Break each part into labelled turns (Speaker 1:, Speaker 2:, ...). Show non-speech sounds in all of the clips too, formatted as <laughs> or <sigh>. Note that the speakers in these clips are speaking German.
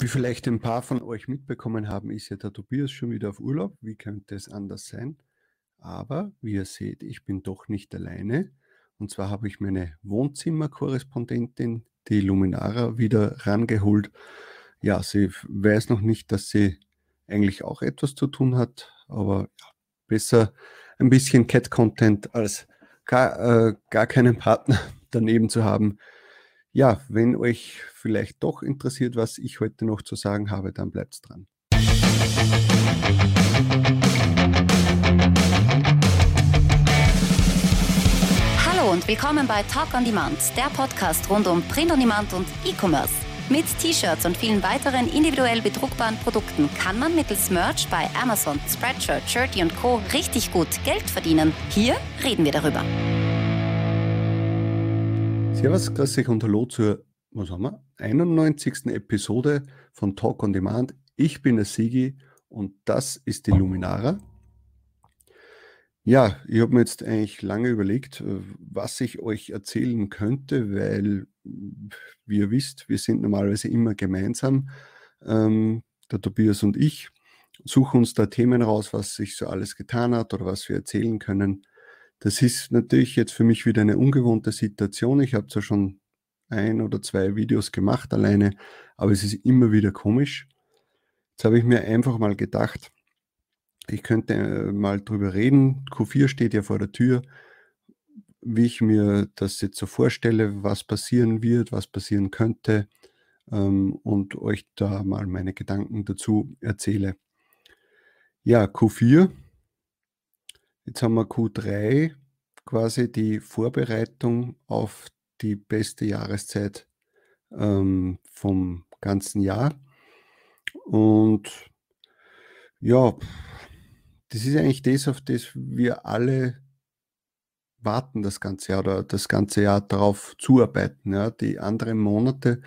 Speaker 1: Wie vielleicht ein paar von euch mitbekommen haben, ist ja der Tobias schon wieder auf Urlaub. Wie könnte es anders sein? Aber wie ihr seht, ich bin doch nicht alleine. Und zwar habe ich meine Wohnzimmerkorrespondentin, die Luminara, wieder rangeholt. Ja, sie weiß noch nicht, dass sie eigentlich auch etwas zu tun hat, aber ja, besser ein bisschen Cat-Content als gar, äh, gar keinen Partner <laughs> daneben zu haben. Ja, wenn euch vielleicht doch interessiert, was ich heute noch zu sagen habe, dann bleibt dran.
Speaker 2: Hallo und willkommen bei Talk on Demand, der Podcast rund um Print on Demand und E-Commerce. Mit T-Shirts und vielen weiteren individuell bedruckbaren Produkten kann man mittels Merch bei Amazon, Spreadshirt, Shirty und Co. richtig gut Geld verdienen. Hier reden wir darüber.
Speaker 1: Servus, grüß euch und hallo zur, was haben wir, 91. Episode von Talk on Demand. Ich bin der Sigi und das ist die Luminara. Ja, ich habe mir jetzt eigentlich lange überlegt, äh, was ich euch erzählen könnte, weil, wie ihr wisst, wir sind normalerweise immer gemeinsam, ähm, der Tobias und ich, suchen uns da Themen raus, was sich so alles getan hat oder was wir erzählen können. Das ist natürlich jetzt für mich wieder eine ungewohnte Situation. Ich habe zwar schon ein oder zwei Videos gemacht alleine, aber es ist immer wieder komisch. Jetzt habe ich mir einfach mal gedacht, ich könnte äh, mal drüber reden. Q4 steht ja vor der Tür, wie ich mir das jetzt so vorstelle, was passieren wird, was passieren könnte ähm, und euch da mal meine Gedanken dazu erzähle. Ja, Q4. Jetzt haben wir Q3, quasi die Vorbereitung auf die beste Jahreszeit ähm, vom ganzen Jahr. Und ja, das ist eigentlich das, auf das wir alle warten das ganze Jahr oder das ganze Jahr darauf zuarbeiten. Ja. Die anderen Monate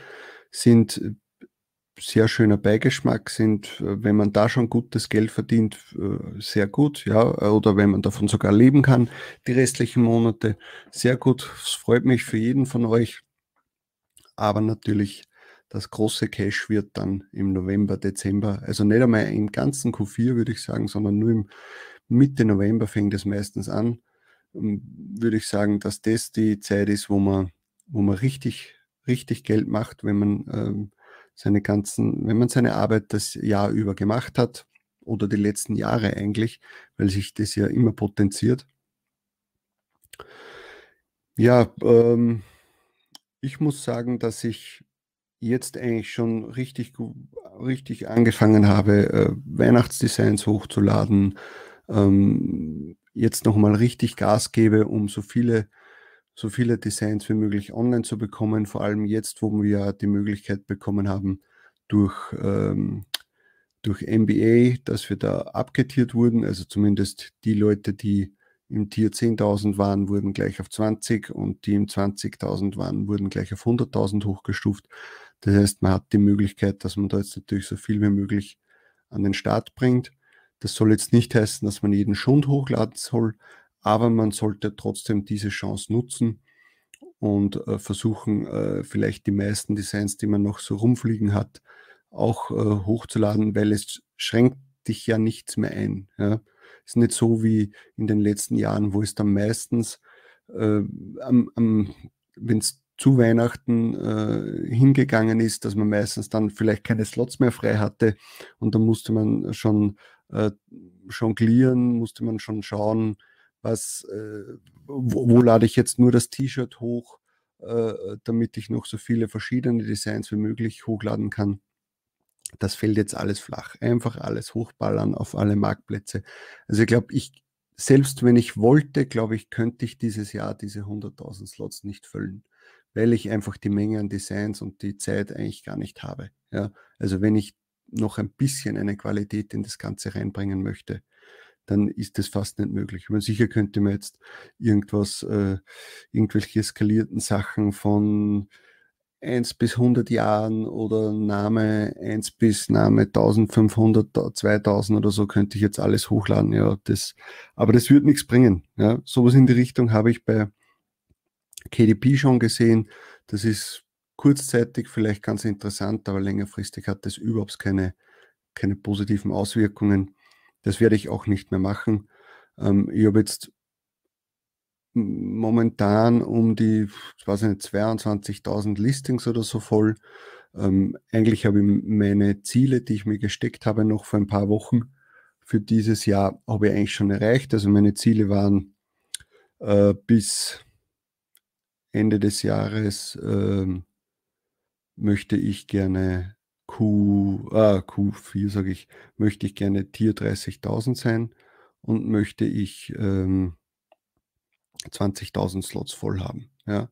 Speaker 1: sind sehr schöner Beigeschmack, sind, wenn man da schon gutes Geld verdient, äh, sehr gut, ja, oder wenn man davon sogar leben kann, die restlichen Monate, sehr gut. Es freut mich für jeden von euch. Aber natürlich das große Cash wird dann im November, Dezember, also nicht einmal im ganzen Q4 würde ich sagen, sondern nur im Mitte November fängt es meistens an, ähm, würde ich sagen, dass das die Zeit ist, wo man, wo man richtig, richtig Geld macht, wenn man ähm, seine ganzen, wenn man seine Arbeit das Jahr über gemacht hat oder die letzten Jahre eigentlich, weil sich das ja immer potenziert. Ja, ähm, ich muss sagen, dass ich jetzt eigentlich schon richtig, richtig angefangen habe, äh, Weihnachtsdesigns hochzuladen, ähm, jetzt nochmal richtig Gas gebe, um so viele, so viele Designs wie möglich online zu bekommen, vor allem jetzt, wo wir die Möglichkeit bekommen haben, durch, ähm, durch MBA, dass wir da abgetiert wurden, also zumindest die Leute, die im Tier 10.000 waren, wurden gleich auf 20 und die im 20.000 waren, wurden gleich auf 100.000 hochgestuft. Das heißt, man hat die Möglichkeit, dass man da jetzt natürlich so viel wie möglich an den Start bringt. Das soll jetzt nicht heißen, dass man jeden Schund hochladen soll, aber man sollte trotzdem diese Chance nutzen und äh, versuchen, äh, vielleicht die meisten Designs, die man noch so rumfliegen hat, auch äh, hochzuladen, weil es schränkt dich ja nichts mehr ein. Ja. Ist nicht so wie in den letzten Jahren, wo es dann meistens, äh, wenn es zu Weihnachten äh, hingegangen ist, dass man meistens dann vielleicht keine Slots mehr frei hatte und dann musste man schon äh, jonglieren, musste man schon schauen, was, äh, wo, wo, lade ich jetzt nur das T-Shirt hoch, äh, damit ich noch so viele verschiedene Designs wie möglich hochladen kann. Das fällt jetzt alles flach. Einfach alles hochballern auf alle Marktplätze. Also ich glaube, ich, selbst wenn ich wollte, glaube ich, könnte ich dieses Jahr diese 100.000 Slots nicht füllen weil ich einfach die Menge an Designs und die Zeit eigentlich gar nicht habe. Ja, also wenn ich noch ein bisschen eine Qualität in das Ganze reinbringen möchte, dann ist das fast nicht möglich. Man sicher könnte man jetzt irgendwas, äh, irgendwelche eskalierten Sachen von 1 bis 100 Jahren oder Name 1 bis Name 1500, 2000 oder so könnte ich jetzt alles hochladen. Ja, das, aber das wird nichts bringen. Ja, sowas in die Richtung habe ich bei KDP schon gesehen. Das ist kurzzeitig vielleicht ganz interessant, aber längerfristig hat das überhaupt keine, keine positiven Auswirkungen. Das werde ich auch nicht mehr machen. Ähm, ich habe jetzt momentan um die, ich weiß nicht, 22.000 Listings oder so voll. Ähm, eigentlich habe ich meine Ziele, die ich mir gesteckt habe, noch vor ein paar Wochen für dieses Jahr, habe ich eigentlich schon erreicht. Also meine Ziele waren äh, bis Ende des Jahres äh, möchte ich gerne Q, ah, Q4 sage ich, möchte ich gerne Tier 30.000 sein und möchte ich ähm, 20.000 Slots voll haben. Ja.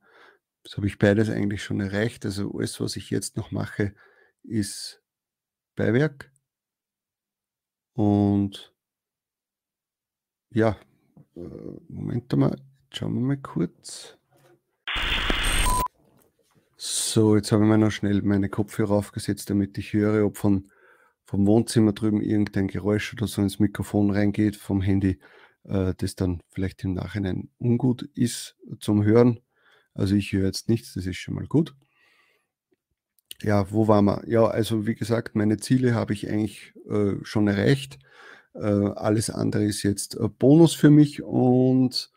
Speaker 1: Das habe ich beides eigentlich schon erreicht. Also alles, was ich jetzt noch mache, ist Beiwerk. Und ja, äh, Moment mal, schauen wir mal kurz. So, jetzt habe ich mir noch schnell meine Kopfhörer aufgesetzt, damit ich höre, ob von, vom Wohnzimmer drüben irgendein Geräusch oder so ins Mikrofon reingeht vom Handy, äh, das dann vielleicht im Nachhinein ungut ist zum Hören. Also ich höre jetzt nichts, das ist schon mal gut. Ja, wo waren wir? Ja, also wie gesagt, meine Ziele habe ich eigentlich äh, schon erreicht. Äh, alles andere ist jetzt äh, Bonus für mich und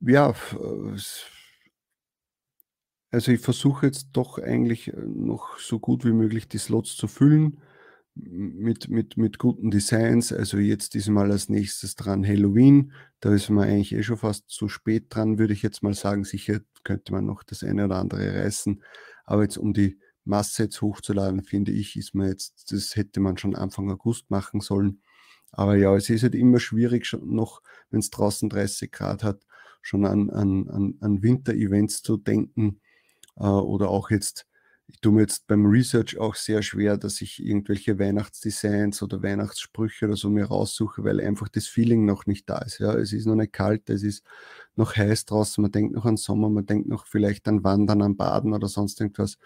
Speaker 1: ja, äh, also ich versuche jetzt doch eigentlich äh, noch so gut wie möglich die Slots zu füllen mit, mit, mit guten Designs. Also jetzt diesmal als nächstes dran Halloween. Da ist man eigentlich eh schon fast zu spät dran, würde ich jetzt mal sagen. Sicher könnte man noch das eine oder andere reißen. Aber jetzt um die Masse jetzt hochzuladen, finde ich, ist man jetzt, das hätte man schon Anfang August machen sollen. Aber ja, es ist halt immer schwierig, schon noch, wenn es draußen 30 Grad hat, schon an, an, an, an Winter-Events zu denken. Äh, oder auch jetzt ich tue mir jetzt beim Research auch sehr schwer, dass ich irgendwelche Weihnachtsdesigns oder Weihnachtssprüche oder so mir raussuche, weil einfach das Feeling noch nicht da ist. Ja, es ist noch nicht kalt, es ist noch heiß draußen, man denkt noch an Sommer, man denkt noch vielleicht an Wandern, an Baden oder sonst irgendwas.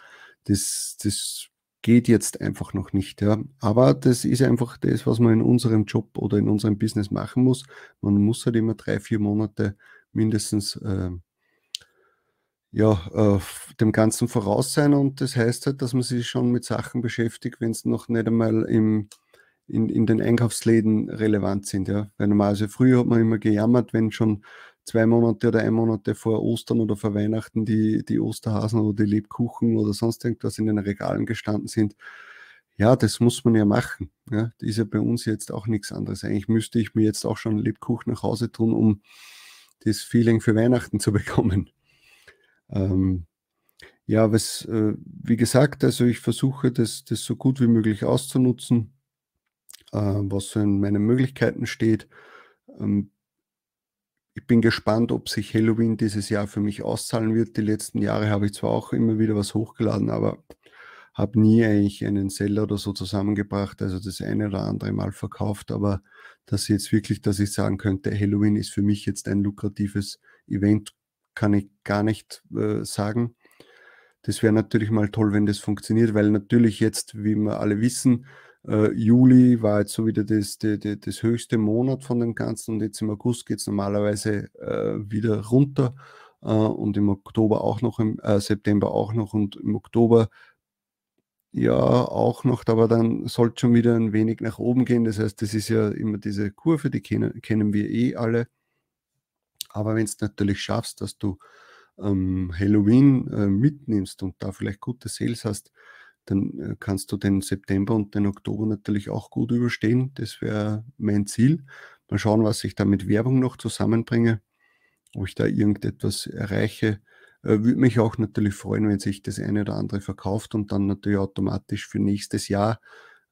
Speaker 1: Das, das geht jetzt einfach noch nicht. Ja. Aber das ist einfach das, was man in unserem Job oder in unserem Business machen muss. Man muss halt immer drei, vier Monate mindestens äh, ja, äh, dem Ganzen voraus sein und das heißt halt, dass man sich schon mit Sachen beschäftigt, wenn es noch nicht einmal im, in, in den Einkaufsläden relevant sind. Ja. Weil normalerweise früher hat man immer gejammert, wenn schon zwei Monate oder ein Monate vor Ostern oder vor Weihnachten die, die Osterhasen oder die Lebkuchen oder sonst irgendwas in den Regalen gestanden sind. Ja, das muss man ja machen. Ja. Das ist ja bei uns jetzt auch nichts anderes. Eigentlich müsste ich mir jetzt auch schon Lebkuchen nach Hause tun, um das Feeling für Weihnachten zu <laughs> bekommen. Ähm, ja, was, äh, wie gesagt, also ich versuche das, das so gut wie möglich auszunutzen, äh, was so in meinen Möglichkeiten steht. Ähm, ich bin gespannt, ob sich Halloween dieses Jahr für mich auszahlen wird. Die letzten Jahre habe ich zwar auch immer wieder was hochgeladen, aber habe nie eigentlich einen Seller oder so zusammengebracht, also das eine oder andere Mal verkauft, aber dass jetzt wirklich, dass ich sagen könnte, Halloween ist für mich jetzt ein lukratives Event kann ich gar nicht äh, sagen. Das wäre natürlich mal toll, wenn das funktioniert, weil natürlich jetzt, wie wir alle wissen, äh, Juli war jetzt so wieder das, das, das, höchste Monat von dem Ganzen und jetzt im August geht es normalerweise äh, wieder runter äh, und im Oktober auch noch, im äh, September auch noch und im Oktober ja auch noch, aber dann sollte schon wieder ein wenig nach oben gehen. Das heißt, das ist ja immer diese Kurve, die kennen, kennen wir eh alle. Aber wenn es natürlich schaffst, dass du ähm, Halloween äh, mitnimmst und da vielleicht gute Sales hast, dann äh, kannst du den September und den Oktober natürlich auch gut überstehen. Das wäre mein Ziel. Mal schauen, was ich da mit Werbung noch zusammenbringe, ob ich da irgendetwas erreiche. Äh, Würde mich auch natürlich freuen, wenn sich das eine oder andere verkauft und dann natürlich automatisch für nächstes Jahr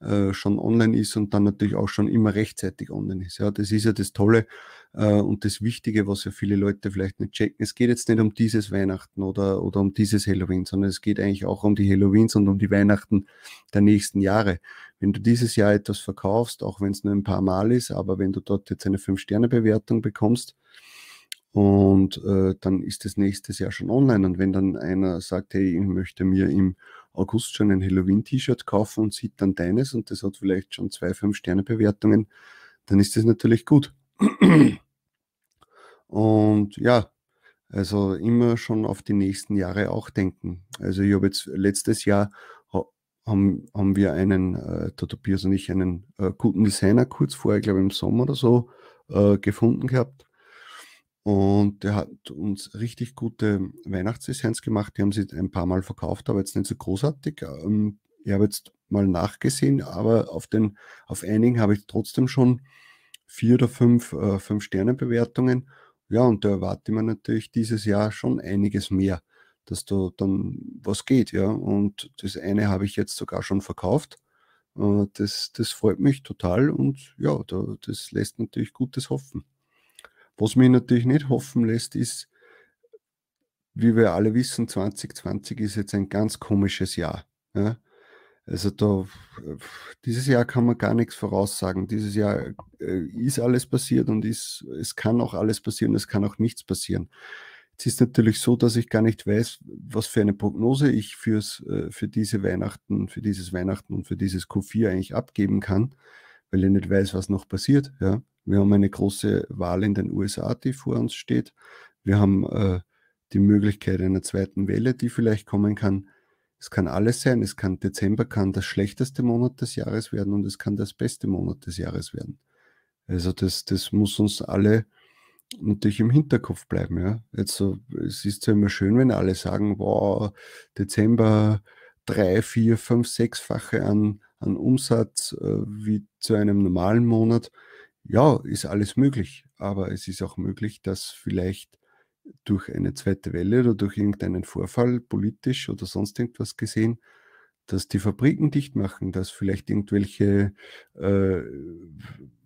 Speaker 1: äh, schon online ist und dann natürlich auch schon immer rechtzeitig online ist. Ja, das ist ja das Tolle äh, und das Wichtige, was ja viele Leute vielleicht nicht checken. Es geht jetzt nicht um dieses Weihnachten oder, oder um dieses Halloween, sondern es geht eigentlich auch um die Halloweens und um die Weihnachten der nächsten Jahre. Wenn du dieses Jahr etwas verkaufst, auch wenn es nur ein paar Mal ist, aber wenn du dort jetzt eine 5-Sterne-Bewertung bekommst, und äh, dann ist das nächstes Jahr schon online. Und wenn dann einer sagt, hey, ich möchte mir im August schon ein Halloween-T-Shirt kaufen und sieht dann deines und das hat vielleicht schon zwei, fünf Sterne-Bewertungen, dann ist das natürlich gut. Und ja, Also immer schon auf die nächsten Jahre auch denken. Also ich habe jetzt letztes Jahr haben, haben wir einen, äh, der Tobias und ich, einen äh, guten Designer kurz vorher, glaube ich im Sommer oder so, äh, gefunden gehabt. Und der hat uns richtig gute Weihnachtsdesigns gemacht. Die haben sie ein paar Mal verkauft, aber jetzt nicht so großartig. Ähm, ich habe jetzt mal nachgesehen, aber auf, den, auf einigen habe ich trotzdem schon vier oder fünf, äh, fünf Sterne Bewertungen. Ja, und da erwarte ich mir natürlich dieses Jahr schon einiges mehr dass da dann was geht, ja. Und das eine habe ich jetzt sogar schon verkauft. Äh, das, das freut mich total und ja, da, das lässt natürlich Gutes hoffen. Was mich natürlich nicht hoffen lässt, ist, wie wir alle wissen, 2020 ist jetzt ein ganz komisches Jahr. Ja? Also da, dieses Jahr kann man gar nichts voraussagen. Dieses Jahr äh, ist alles passiert und ist, es kann auch alles passieren, es kann auch nichts passieren. Es ist natürlich so, dass ich gar nicht weiß, was für eine Prognose ich fürs, äh, für diese Weihnachten, für dieses Weihnachten und für dieses Q4 eigentlich abgeben kann, weil ich nicht weiß, was noch passiert. Ja. Wir haben eine große Wahl in den USA, die vor uns steht. Wir haben äh, die Möglichkeit einer zweiten Welle, die vielleicht kommen kann. Es kann alles sein. Es kann Dezember kann das schlechteste Monat des Jahres werden und es kann das beste Monat des Jahres werden. Also das, das muss uns alle natürlich im Hinterkopf bleiben. Ja. Jetzt so, es ist ja immer schön, wenn alle sagen, wow, Dezember drei, vier, fünf, sechsfache an, an Umsatz äh, wie zu einem normalen Monat. Ja, ist alles möglich, aber es ist auch möglich, dass vielleicht durch eine zweite Welle oder durch irgendeinen Vorfall, politisch oder sonst irgendwas gesehen, dass die Fabriken dicht machen, dass vielleicht irgendwelche äh,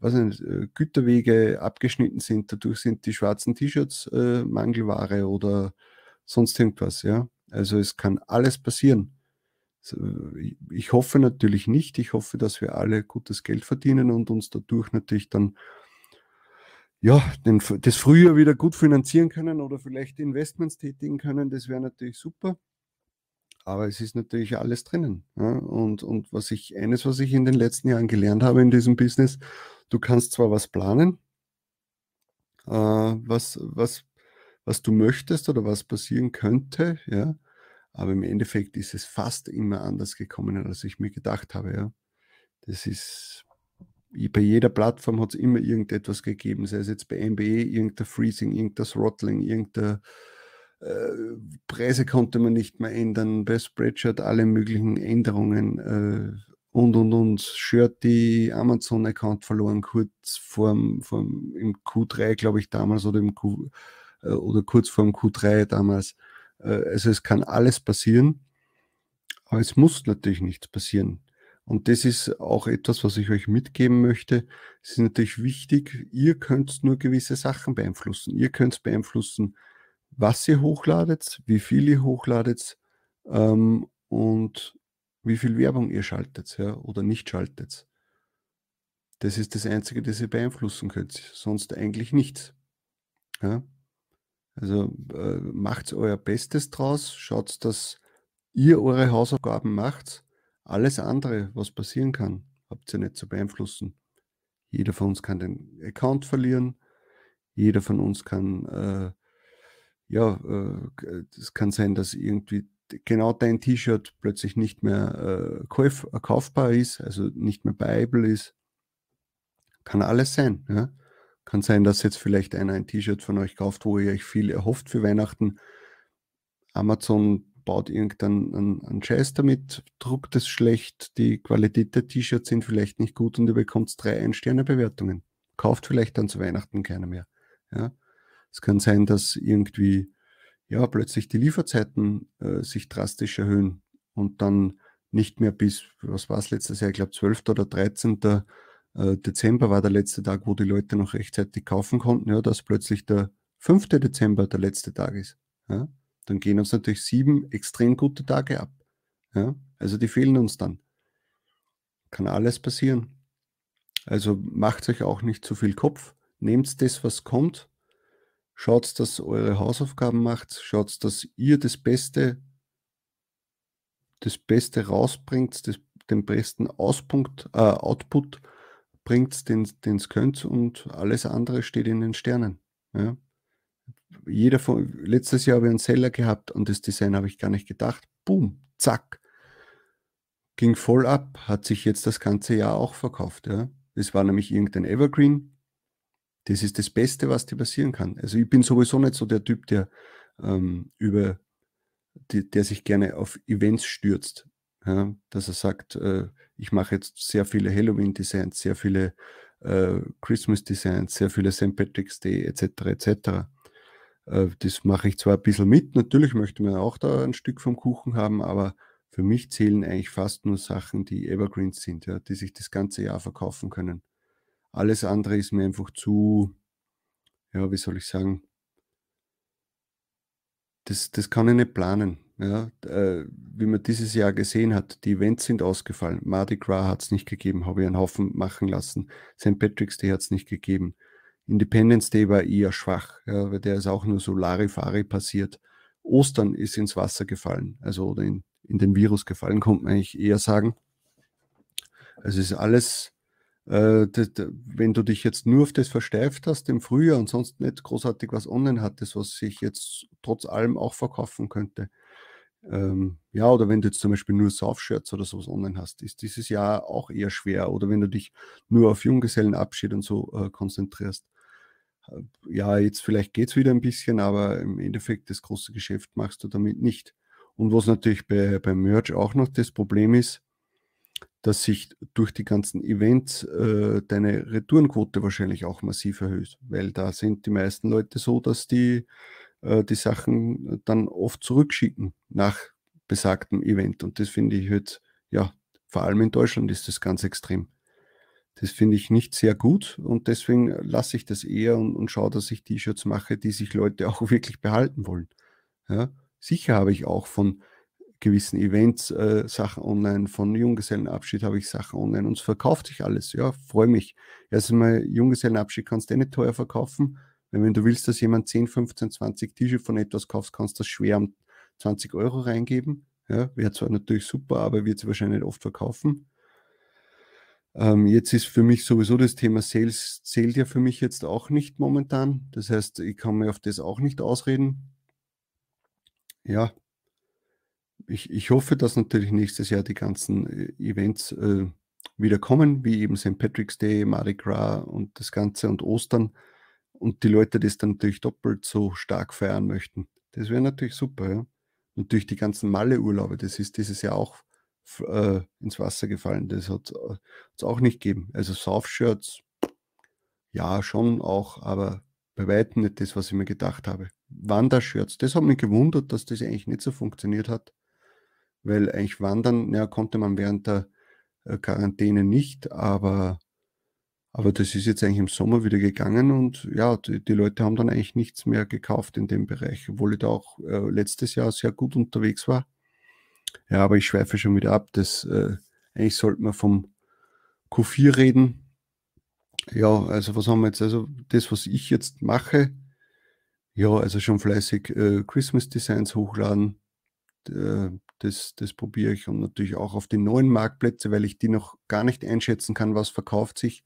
Speaker 1: was nicht, äh, Güterwege abgeschnitten sind, dadurch sind die schwarzen T-Shirts äh, Mangelware oder sonst irgendwas. Ja? Also es kann alles passieren. Ich hoffe natürlich nicht. Ich hoffe, dass wir alle gutes Geld verdienen und uns dadurch natürlich dann ja, den, das Frühjahr wieder gut finanzieren können oder vielleicht Investments tätigen können. Das wäre natürlich super aber es ist natürlich alles drinnen. Ja? Und, und was ich, eines, was ich in den letzten Jahren gelernt habe in diesem Business, du kannst zwar was planen, äh, was, was, was du möchtest oder was passieren könnte, ja, aber im Endeffekt ist es fast immer anders gekommen, als ich mir gedacht habe, ja. Das ist, bei jeder Plattform hat es immer irgendetwas gegeben, sei es jetzt bei MBE, irgendein Freezing, irgendein Throttling, irgendein äh, Preise konnte man nicht mehr ändern, bei Spreadshirt alle möglichen Änderungen äh, und und und. Die Amazon-Account verloren, kurz vorm, vorm im Q3, glaube ich, damals oder im Q äh, oder kurz vorm Q3 damals. Äh, also es kann alles passieren, aber es muss natürlich nichts passieren. Und das ist auch etwas, was ich euch mitgeben möchte. Es ist natürlich wichtig, ihr könnt nur gewisse Sachen beeinflussen. Ihr könnt beeinflussen, was ihr hochladet, wie viel ihr hochladet ähm, und wie viel Werbung ihr schaltet ja, oder nicht schaltet. Das ist das Einzige, das ihr beeinflussen könnt, sonst eigentlich nichts. Ja? Also äh, macht euer Bestes draus, schaut, dass ihr eure Hausaufgaben macht. Alles andere, was passieren kann, habt ihr nicht zu beeinflussen. Jeder von uns kann den Account verlieren, jeder von uns kann äh, ja, äh, es kann sein, dass irgendwie genau dein T-Shirt plötzlich nicht mehr äh, kauf, äh, kaufbar ist, also nicht mehr buyable ist. Kann alles sein. Ja? Kann sein, dass jetzt vielleicht einer ein T-Shirt von euch kauft, wo ihr euch viel erhofft für Weihnachten. Amazon baut irgendeinen einen, einen Scheiß damit, druckt es schlecht, die Qualität der T-Shirts sind vielleicht nicht gut und ihr bekommt drei Ein-Sterne-Bewertungen. Kauft vielleicht dann zu Weihnachten keiner mehr. Ja? Es kann sein, dass irgendwie ja, plötzlich die Lieferzeiten äh, sich drastisch erhöhen und dann nicht mehr bis, was war es letztes Jahr, ich glaube 12. oder 13. Äh, Dezember war der letzte Tag, wo die Leute noch rechtzeitig kaufen konnten, ja, dass plötzlich der 5. Dezember der letzte Tag ist. Ja. Dann gehen uns natürlich sieben extrem gute Tage ab. Ja. Also die fehlen uns dann. Kann alles passieren. Also macht euch auch nicht zu viel Kopf. Nehmt das, was kommt, Schaut, dass eure Hausaufgaben macht. Schaut, dass ihr das Beste, das Beste rausbringt, das, den besten Auspunkt, äh, Output bringt, den es könnt und alles andere steht in den Sternen. Ja. jeder von, letztes Jahr habe ich einen Seller gehabt und das Design habe ich gar nicht gedacht. Boom, zack. Ging voll ab, hat sich jetzt das ganze Jahr auch verkauft. Ja. Es war nämlich irgendein Evergreen. Das ist das Beste, was dir passieren kann. Also ich bin sowieso nicht so der Typ, der ähm, über die, der sich gerne auf Events stürzt. Ja, dass er sagt, äh, ich mache jetzt sehr viele Halloween-Designs, sehr viele äh, Christmas-Designs, sehr viele St. Patrick's Day etc. etc. Äh, das mache ich zwar ein bisschen mit, natürlich möchte man auch da ein Stück vom Kuchen haben, aber für mich zählen eigentlich fast nur Sachen, die Evergreens sind, ja, die sich das ganze Jahr verkaufen können. Alles andere ist mir einfach zu, ja, wie soll ich sagen, das, das kann ich nicht planen. Ja, äh, wie man dieses Jahr gesehen hat, die Events sind ausgefallen. Mardi Gras hat es nicht gegeben, habe ich einen Haufen machen lassen. St. Patrick's Day hat es nicht gegeben. Independence Day war eher schwach, ja, weil der ist auch nur so Larifari passiert. Ostern ist ins Wasser gefallen, also oder in, in den Virus gefallen, kommt man eigentlich eher sagen. Also es ist alles äh, wenn du dich jetzt nur auf das versteift hast im Frühjahr und sonst nicht großartig was online hattest, was sich jetzt trotz allem auch verkaufen könnte, ähm, ja, oder wenn du jetzt zum Beispiel nur Saufshirts oder sowas online hast, ist dieses Jahr auch eher schwer. Oder wenn du dich nur auf Junggesellenabschied und so äh, konzentrierst. Äh, ja, jetzt vielleicht geht es wieder ein bisschen, aber im Endeffekt das große Geschäft machst du damit nicht. Und was natürlich bei, beim Merch auch noch das Problem ist, dass sich durch die ganzen Events äh, deine Retourenquote wahrscheinlich auch massiv erhöht, weil da sind die meisten Leute so, dass die äh, die Sachen dann oft zurückschicken nach besagtem Event. Und das finde ich halt, ja, vor allem in Deutschland ist das ganz extrem. Das finde ich nicht sehr gut und deswegen lasse ich das eher und, und schaue, dass ich T-Shirts mache, die sich Leute <laughs> auch wirklich behalten wollen. Ja, sicher habe ich auch von gewissen Events äh, Sachen online, von Junggesellenabschied habe ich Sachen online und es verkauft sich alles. Ja, freue mich. Erstmal Junggesellenabschied kannst du eh nicht teuer verkaufen. Weil wenn du willst, dass jemand 10, 15, 20 Tische von etwas kaufst, kannst du das schwer um 20 Euro reingeben. Ja, wäre zwar natürlich super, aber wird sie wahrscheinlich oft verkaufen. Ähm, jetzt ist für mich sowieso das Thema Sales zählt ja für mich jetzt auch nicht momentan. Das heißt, ich kann mir auf das auch nicht ausreden. Ja, ich, ich hoffe, dass natürlich nächstes Jahr die ganzen äh, Events äh, wieder kommen, wie eben St. Patrick's Day, Mardi Gras und das Ganze und Ostern und die Leute das dann natürlich doppelt so stark feiern möchten. Das wäre natürlich super, ja. Natürlich die ganzen Malle-Urlaube, das ist dieses Jahr auch äh, ins Wasser gefallen. Das hat es auch nicht gegeben. Also Saufshirts, ja, schon auch, aber bei weitem nicht das, was ich mir gedacht habe. Wandershirts, das hat mich gewundert, dass das eigentlich nicht so funktioniert hat, weil eigentlich wandern, ja, konnte man während der äh, Quarantäne nicht, aber aber das ist jetzt eigentlich im Sommer wieder gegangen und ja, die, die Leute haben dann eigentlich nichts mehr gekauft in dem Bereich, obwohl ich da auch äh, letztes Jahr sehr gut unterwegs war. Ja, aber ich schweife schon wieder ab. Das, äh, eigentlich sollte man vom Q4 reden. Ja, also was haben wir jetzt? Also das, was ich jetzt mache, ja, also schon fleißig äh, Christmas Designs hochladen. Äh, das, das probiere ich und natürlich auch auf die neuen Marktplätze, weil ich die noch gar nicht einschätzen kann, was verkauft sich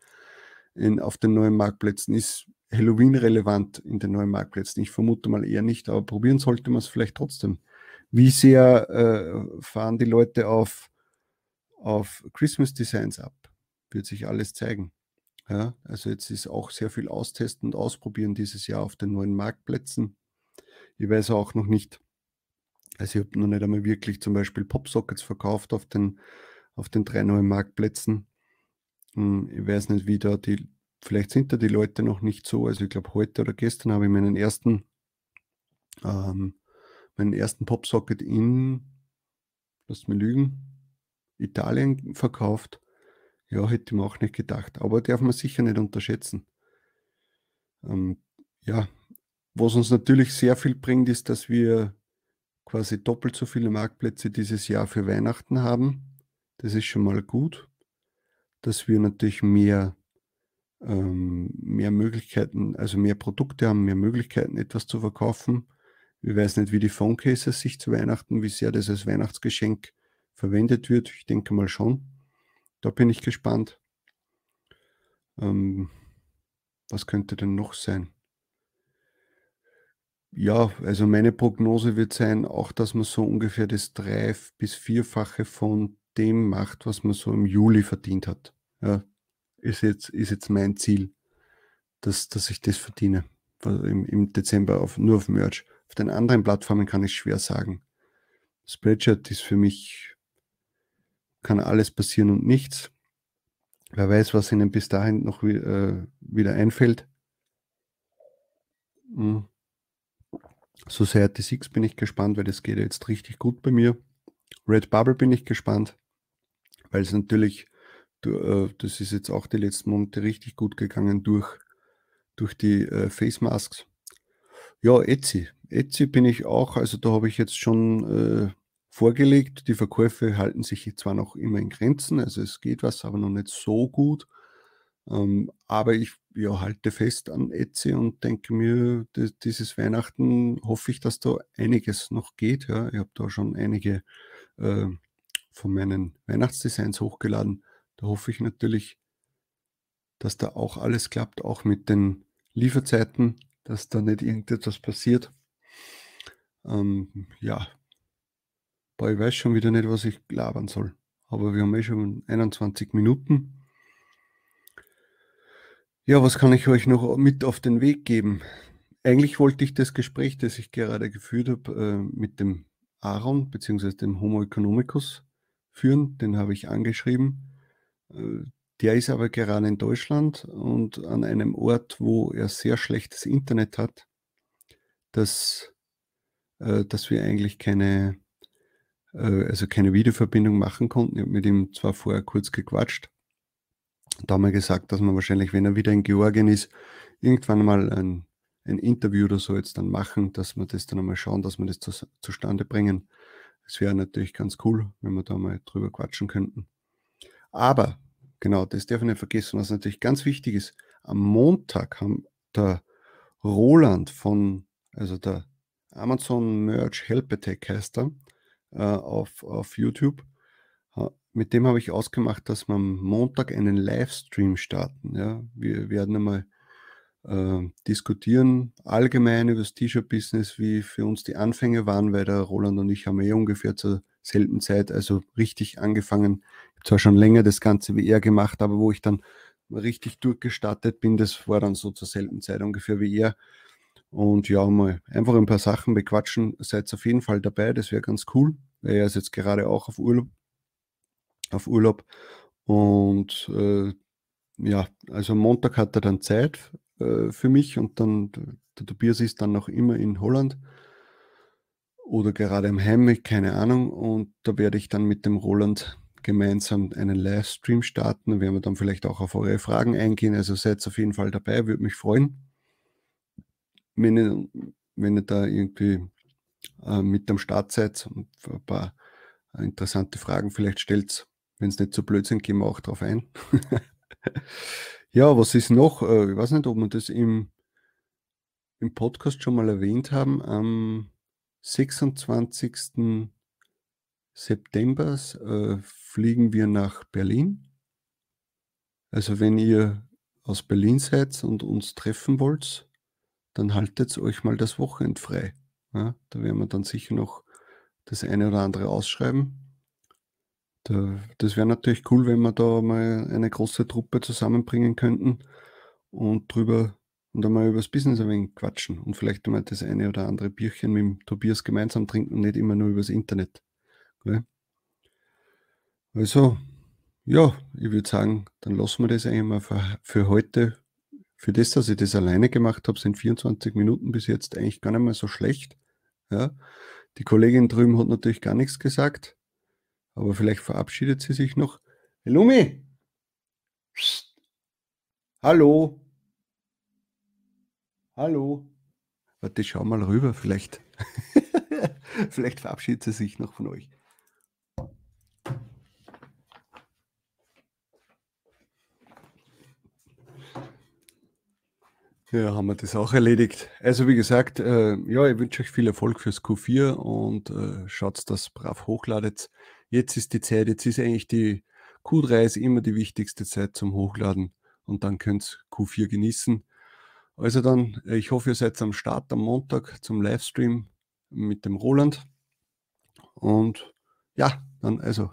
Speaker 1: in, auf den neuen Marktplätzen. Ist Halloween relevant in den neuen Marktplätzen? Ich vermute mal eher nicht, aber probieren sollte man es vielleicht trotzdem. Wie sehr äh, fahren die Leute auf, auf Christmas Designs ab? Wird sich alles zeigen. Ja, also jetzt ist auch sehr viel austesten und ausprobieren dieses Jahr auf den neuen Marktplätzen. Ich weiß auch noch nicht, also ich habe noch nicht einmal wirklich zum Beispiel Popsockets verkauft auf den, auf den drei neuen Marktplätzen. Hm, ich weiß nicht, wie da die, vielleicht sind da die Leute noch nicht so. Also ich glaube, heute oder gestern habe ich meinen ersten, ähm, meinen ersten Popsocket in, lasst mich lügen, Italien verkauft. Ja, hätte ich mir auch nicht gedacht. Aber darf man sicher nicht unterschätzen. Ähm, ja, was uns natürlich sehr viel bringt, ist, dass wir quasi doppelt so viele Marktplätze dieses Jahr für Weihnachten haben. Das ist schon mal gut dass wir natürlich mehr, ähm, mehr Möglichkeiten, also mehr Produkte haben, mehr Möglichkeiten, etwas zu verkaufen. Ich weiß nicht, wie die Phone Cases sich zu Weihnachten, wie sehr das als Weihnachtsgeschenk verwendet wird. Ich denke mal schon. Da bin ich gespannt. Ähm, was könnte denn noch sein? ja, also meine Prognose wird sein, auch dass man so ungefähr das drei- bis vierfache von dem macht, was man so im Juli verdient hat. Ja, ist jetzt, ist jetzt mein Ziel, dass, dass ich das verdiene. Im, im Dezember auf, nur auf Merch. Auf den anderen Plattformen kann ich schwer sagen. Spreadshirt ist für mich, kann alles passieren und nichts. Wer weiß, was ihnen bis dahin noch äh, wieder einfällt. Hm. Society 6 bin ich gespannt, weil das geht jetzt richtig gut bei mir. Red Bubble bin ich gespannt, weil es natürlich, äh, das ist jetzt auch die letzten Monate richtig gut gegangen durch, durch die äh, Face Masks. Ja, Etsy. Etsy bin ich auch, also da habe ich jetzt schon äh, vorgelegt. Die Verkäufe halten sich zwar noch immer in Grenzen, also es geht was, aber noch nicht so gut. Ähm, aber ich ja, halte fest an Etsy und denke mir, dieses Weihnachten hoffe ich, dass da einiges noch geht. Ja. Ich habe da schon einige äh, von meinen Weihnachtsdesigns hochgeladen. Da hoffe ich natürlich, dass da auch alles klappt, auch mit den Lieferzeiten, dass da nicht irgendetwas passiert. Ähm, ja, Boah, ich weiß schon wieder nicht, was ich labern soll. Aber wir haben eh schon 21 Minuten. Ja, was kann ich euch noch mit auf den Weg geben? Eigentlich wollte ich das Gespräch, das ich gerade geführt habe, äh, mit dem Aaron bzw. dem Homo economicus führen. Den habe ich angeschrieben. Äh, der ist aber gerade in Deutschland und an einem Ort, wo er sehr schlechtes Internet hat, dass, äh, dass wir eigentlich keine äh, also keine Videoverbindung machen konnten. Ich habe mit ihm zwar vorher kurz gequatscht. Da haben wir gesagt, dass man wahrscheinlich, wenn er wieder in Georgien ist, irgendwann mal ein, ein Interview oder so jetzt dann machen, dass wir das dann einmal schauen, dass wir das zu, zustande bringen. Es wäre natürlich ganz cool, wenn wir da mal drüber quatschen könnten. Aber, genau, das darf ich nicht vergessen, was natürlich ganz wichtig ist. Am Montag haben der Roland von, also der Amazon Merch Help Attack heißt er, äh, auf, auf YouTube. Mit dem habe ich ausgemacht, dass wir am Montag einen Livestream starten. Ja. Wir werden einmal äh, diskutieren, allgemein über das T-Shirt-Business, wie für uns die Anfänge waren, weil der Roland und ich haben eh ungefähr zur selben Zeit, also richtig angefangen. Ich habe zwar schon länger das Ganze wie er gemacht, aber wo ich dann richtig durchgestartet bin, das war dann so zur selben Zeit ungefähr wie er. Und ja, mal einfach ein paar Sachen bequatschen. Seid auf jeden Fall dabei, das wäre ganz cool. Er ist jetzt gerade auch auf Urlaub. Auf Urlaub. Und äh, ja, also Montag hat er dann Zeit äh, für mich und dann, der Tobias ist dann noch immer in Holland oder gerade im Heim, keine Ahnung. Und da werde ich dann mit dem Roland gemeinsam einen Livestream starten. Da werden wir dann vielleicht auch auf eure Fragen eingehen. Also seid auf jeden Fall dabei, würde mich freuen wenn ihr, wenn ihr da irgendwie äh, mit am Start seid und ein paar interessante Fragen vielleicht stellt. Wenn es nicht so blöd sind, gehen wir auch drauf ein. <laughs> ja, was ist noch? Äh, ich weiß nicht, ob wir das im, im Podcast schon mal erwähnt haben. Am 26. September äh, fliegen wir nach Berlin. Also wenn ihr aus Berlin seid und uns treffen wollt, dann haltet euch mal das Wochenende frei. Ja, da werden wir dann sicher noch das eine oder andere ausschreiben. Da, das wäre natürlich cool, wenn wir da mal eine große Truppe zusammenbringen könnten und drüber und einmal über das Business ein wenig quatschen und vielleicht einmal das eine oder andere Bierchen mit dem Tobias gemeinsam trinken, nicht immer nur übers Internet. Okay? Also, ja, ich würde sagen, dann lassen wir das eigentlich mal für, für heute für das, dass ich das alleine gemacht habe, sind 24 Minuten bis jetzt eigentlich gar nicht mehr so schlecht. Ja. Die Kollegin drüben hat natürlich gar nichts gesagt, aber vielleicht verabschiedet sie sich noch. Lumi! Psst. Hallo! Hallo! Warte, schau mal rüber, vielleicht. <laughs> vielleicht verabschiedet sie sich noch von euch. Ja, haben wir das auch erledigt. Also wie gesagt, äh, ja, ich wünsche euch viel Erfolg fürs Q4 und äh, schaut, dass brav hochladet. Jetzt ist die Zeit, jetzt ist eigentlich die Q3 ist immer die wichtigste Zeit zum Hochladen und dann könnt ihr Q4 genießen. Also dann, ich hoffe, ihr seid am Start am Montag zum Livestream mit dem Roland. Und ja, dann also